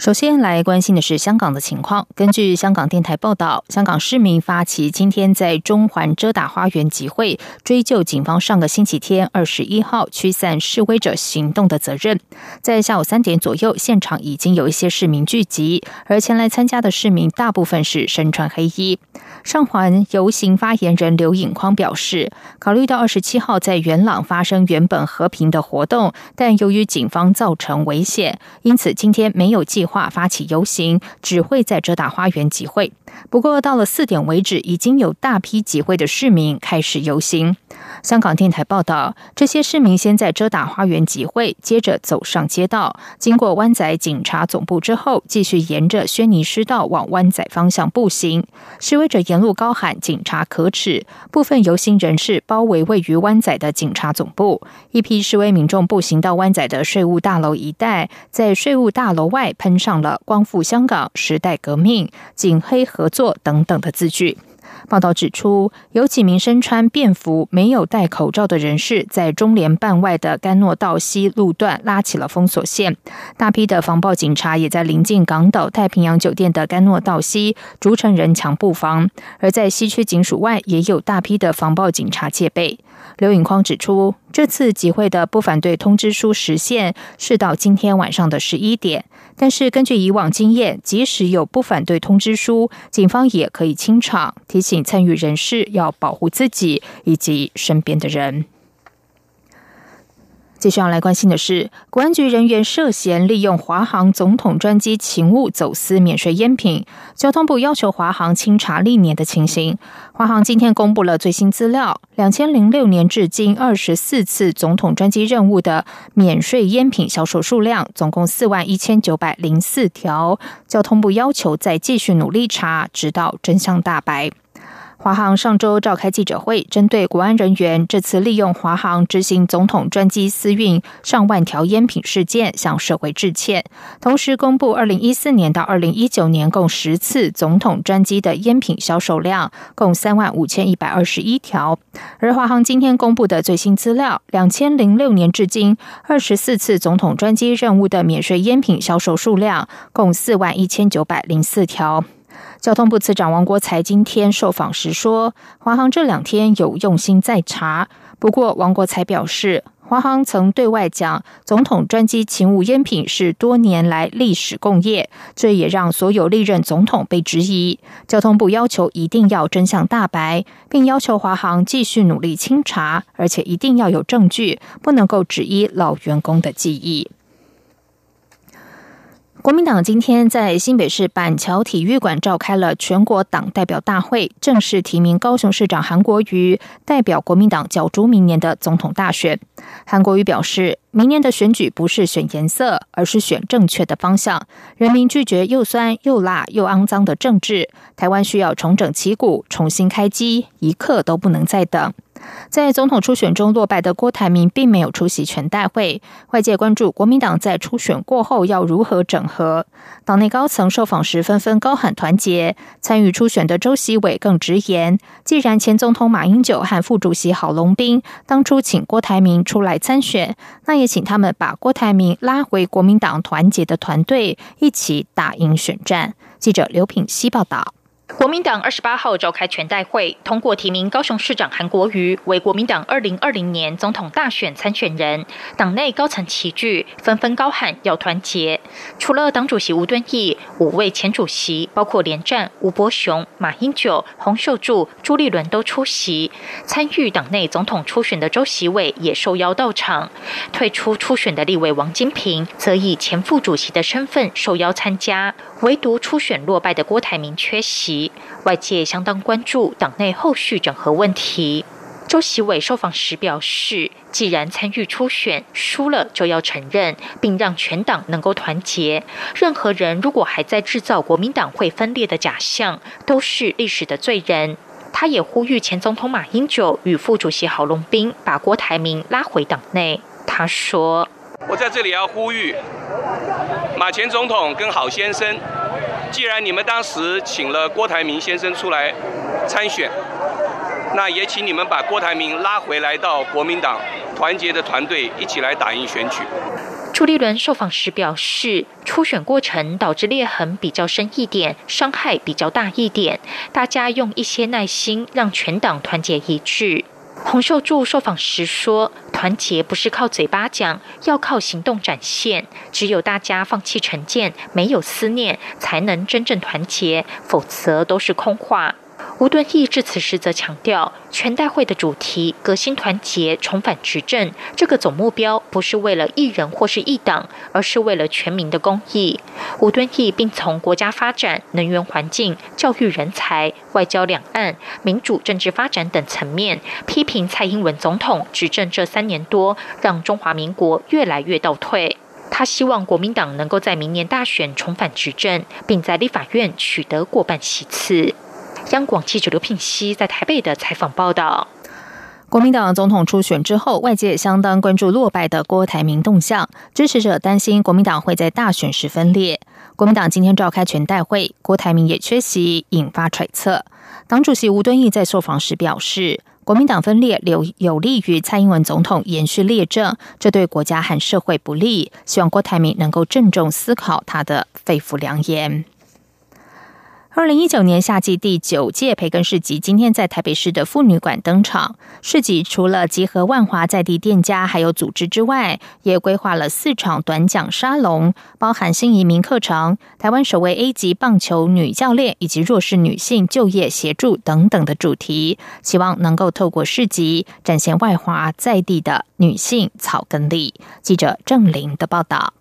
首先来关心的是香港的情况。根据香港电台报道，香港市民发起今天在中环遮打花园集会，追究警方上个星期天二十一号驱散示威者行动的责任。在下午三点左右，现场已经有一些市民聚集，而前来参加的市民大部分是身穿黑衣。上环游行发言人刘颖匡表示，考虑到二十七号在元朗发生原本和平的活动，但由于警方造成危险，因此今天没有计划划发起游行，只会在遮打花园集会。不过到了四点为止，已经有大批集会的市民开始游行。香港电台报道，这些市民先在遮打花园集会，接着走上街道，经过湾仔警察总部之后，继续沿着轩尼诗道往湾仔方向步行。示威者沿路高喊“警察可耻”，部分游行人士包围位于湾仔的警察总部。一批示威民众步行到湾仔的税务大楼一带，在税务大楼外喷上了“光复香港”“时代革命”“警黑合作”等等的字句。报道指出，有几名身穿便服、没有戴口罩的人士，在中联办外的甘诺道西路段拉起了封锁线。大批的防暴警察也在临近港岛太平洋酒店的甘诺道西逐成人墙布防，而在西区警署外也有大批的防暴警察戒备。刘颖匡指出，这次集会的不反对通知书时限是到今天晚上的十一点。但是根据以往经验，即使有不反对通知书，警方也可以清场，提醒参与人士要保护自己以及身边的人。接下来关心的是，国安局人员涉嫌利用华航总统专机勤务走私免税烟品，交通部要求华航清查历年的情形。华航今天公布了最新资料，两千零六年至今二十四次总统专机任务的免税烟品销售数量，总共四万一千九百零四条。交通部要求再继续努力查，直到真相大白。华航上周召开记者会，针对国安人员这次利用华航执行总统专机私运上万条烟品事件，向社会致歉。同时公布，二零一四年到二零一九年共十次总统专机的烟品销售量，共三万五千一百二十一条。而华航今天公布的最新资料，两千零六年至今二十四次总统专机任务的免税烟品销售数量，共四万一千九百零四条。交通部次长王国才今天受访时说，华航这两天有用心在查。不过，王国才表示，华航曾对外讲，总统专机勤务烟品是多年来历史共业，这也让所有历任总统被质疑。交通部要求一定要真相大白，并要求华航继续努力清查，而且一定要有证据，不能够只依老员工的记忆。国民党今天在新北市板桥体育馆召开了全国党代表大会，正式提名高雄市长韩国瑜代表国民党角逐明年的总统大选。韩国瑜表示，明年的选举不是选颜色，而是选正确的方向。人民拒绝又酸又辣又肮脏的政治，台湾需要重整旗鼓，重新开机，一刻都不能再等。在总统初选中落败的郭台铭并没有出席全代会，外界关注国民党在初选过后要如何整合。党内高层受访时纷纷高喊团结，参与初选的周习伟更直言：既然前总统马英九和副主席郝龙斌当初请郭台铭出来参选，那也请他们把郭台铭拉回国民党团结的团队，一起打赢选战。记者刘品希报道。国民党二十八号召开全代会，通过提名高雄市长韩国瑜为国民党二零二零年总统大选参选人。党内高层齐聚，纷纷高喊要团结。除了党主席吴敦义，五位前主席包括连战、吴伯雄、马英九、洪秀柱、朱立伦都出席。参与党内总统初选的周习伟也受邀到场。退出初选的立委王金平则以前副主席的身份受邀参加。唯独初选落败的郭台铭缺席外界相当关注党内后续整合问题。周习伟受访时表示，既然参与初选输了，就要承认，并让全党能够团结。任何人如果还在制造国民党会分裂的假象，都是历史的罪人。他也呼吁前总统马英九与副主席郝龙斌把郭台铭拉回党内。他说：“我在这里要呼吁马前总统跟郝先生，既然你们当时请了郭台铭先生出来参选，那也请你们把郭台铭拉回来到国民党团结的团队一起来打赢选举。”朱立伦受访时表示，初选过程导致裂痕比较深一点，伤害比较大一点，大家用一些耐心，让全党团结一致。洪秀柱受访时说：“团结不是靠嘴巴讲，要靠行动展现。只有大家放弃成见，没有思念，才能真正团结，否则都是空话。”吴敦义致辞时则强调，全代会的主题“革新团结，重返执政”这个总目标，不是为了一人或是一党，而是为了全民的公益。吴敦义并从国家发展、能源环境、教育人才、外交两岸、民主政治发展等层面，批评蔡英文总统执政这三年多，让中华民国越来越倒退。他希望国民党能够在明年大选重返执政，并在立法院取得过半席次。央广记者刘聘熙在台北的采访报道：国民党总统初选之后，外界相当关注落败的郭台铭动向，支持者担心国民党会在大选时分裂。国民党今天召开全代会，郭台铭也缺席，引发揣测。党主席吴敦义在受访时表示，国民党分裂有有利于蔡英文总统延续列政，这对国家和社会不利。希望郭台铭能够郑重思考他的肺腑良言。二零一九年夏季第九届培根市集今天在台北市的妇女馆登场。市集除了集合万华在地店家还有组织之外，也规划了四场短讲沙龙，包含新移民课程、台湾首位 A 级棒球女教练以及弱势女性就业协助等等的主题，希望能够透过市集展现外华在地的女性草根力。记者郑玲的报道。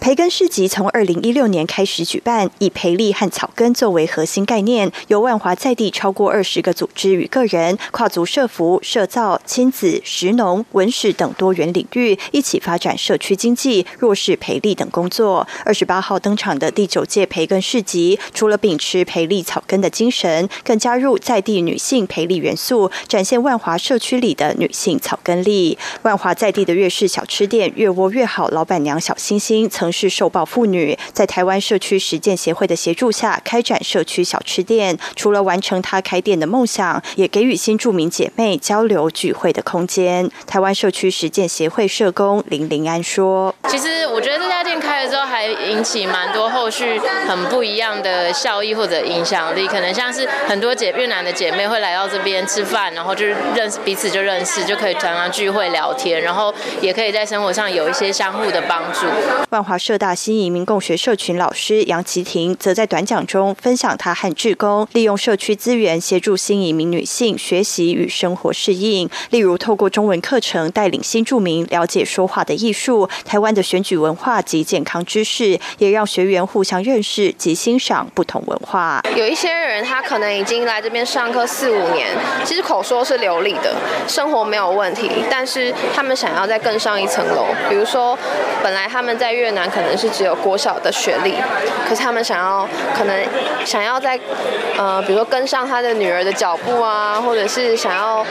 培根市集从二零一六年开始举办，以培力和草根作为核心概念，由万华在地超过二十个组织与个人，跨足社服、社造、亲子、食农、文史等多元领域，一起发展社区经济、弱势培力等工作。二十八号登场的第九届培根市集，除了秉持培力草根的精神，更加入在地女性培力元素，展现万华社区里的女性草根力。万华在地的粤式小吃店“越窝越好”老板娘小星星曾。是受暴妇女在台湾社区实践协会的协助下开展社区小吃店，除了完成她开店的梦想，也给予新住民姐妹交流聚会的空间。台湾社区实践协会社工林林安说：“其实我觉得这家店开了之后，还引起蛮多后续很不一样的效益或者影响力，可能像是很多姐越南的姐妹会来到这边吃饭，然后就是认识彼此就认识，就可以常常聚会聊天，然后也可以在生活上有一些相互的帮助。”万华。社大新移民共学社群老师杨琪婷则在短讲中分享她和志工利用社区资源协助新移民女性学习与生活适应，例如透过中文课程带领新住民了解说话的艺术、台湾的选举文化及健康知识，也让学员互相认识及欣赏不同文化。有一些他可能已经来这边上课四五年，其实口说是流利的，生活没有问题，但是他们想要再更上一层楼，比如说本来他们在越南。可能是只有国小的学历，可是他们想要，可能想要在，呃，比如说跟上他的女儿的脚步啊，或者是想要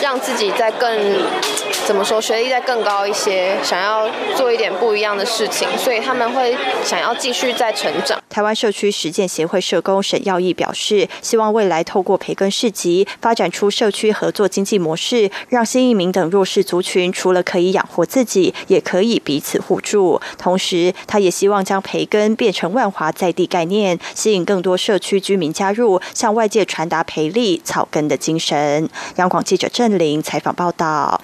让自己再更，怎么说，学历再更高一些，想要做一点不一样的事情，所以他们会想要继续再成长。台湾社区实践协会社工沈耀义表示，希望未来透过培根市集，发展出社区合作经济模式，让新移民等弱势族群除了可以养活自己，也可以彼此互助，同时。他也希望将培根变成万华在地概念，吸引更多社区居民加入，向外界传达培力草根的精神。央广记者郑玲采访报道。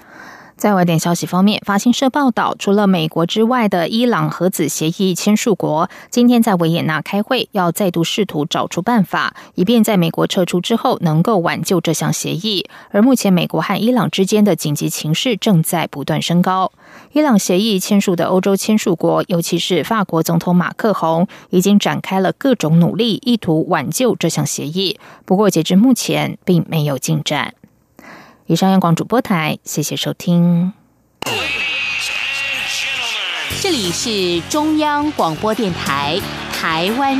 在外电消息方面，法新社报道，除了美国之外的伊朗核子协议签署国今天在维也纳开会，要再度试图找出办法，以便在美国撤出之后能够挽救这项协议。而目前，美国和伊朗之间的紧急情势正在不断升高。伊朗协议签署的欧洲签署国，尤其是法国总统马克宏，已经展开了各种努力，意图挽救这项协议。不过，截至目前，并没有进展。以上央广主播台，谢谢收听。这里是中央广播电台台湾。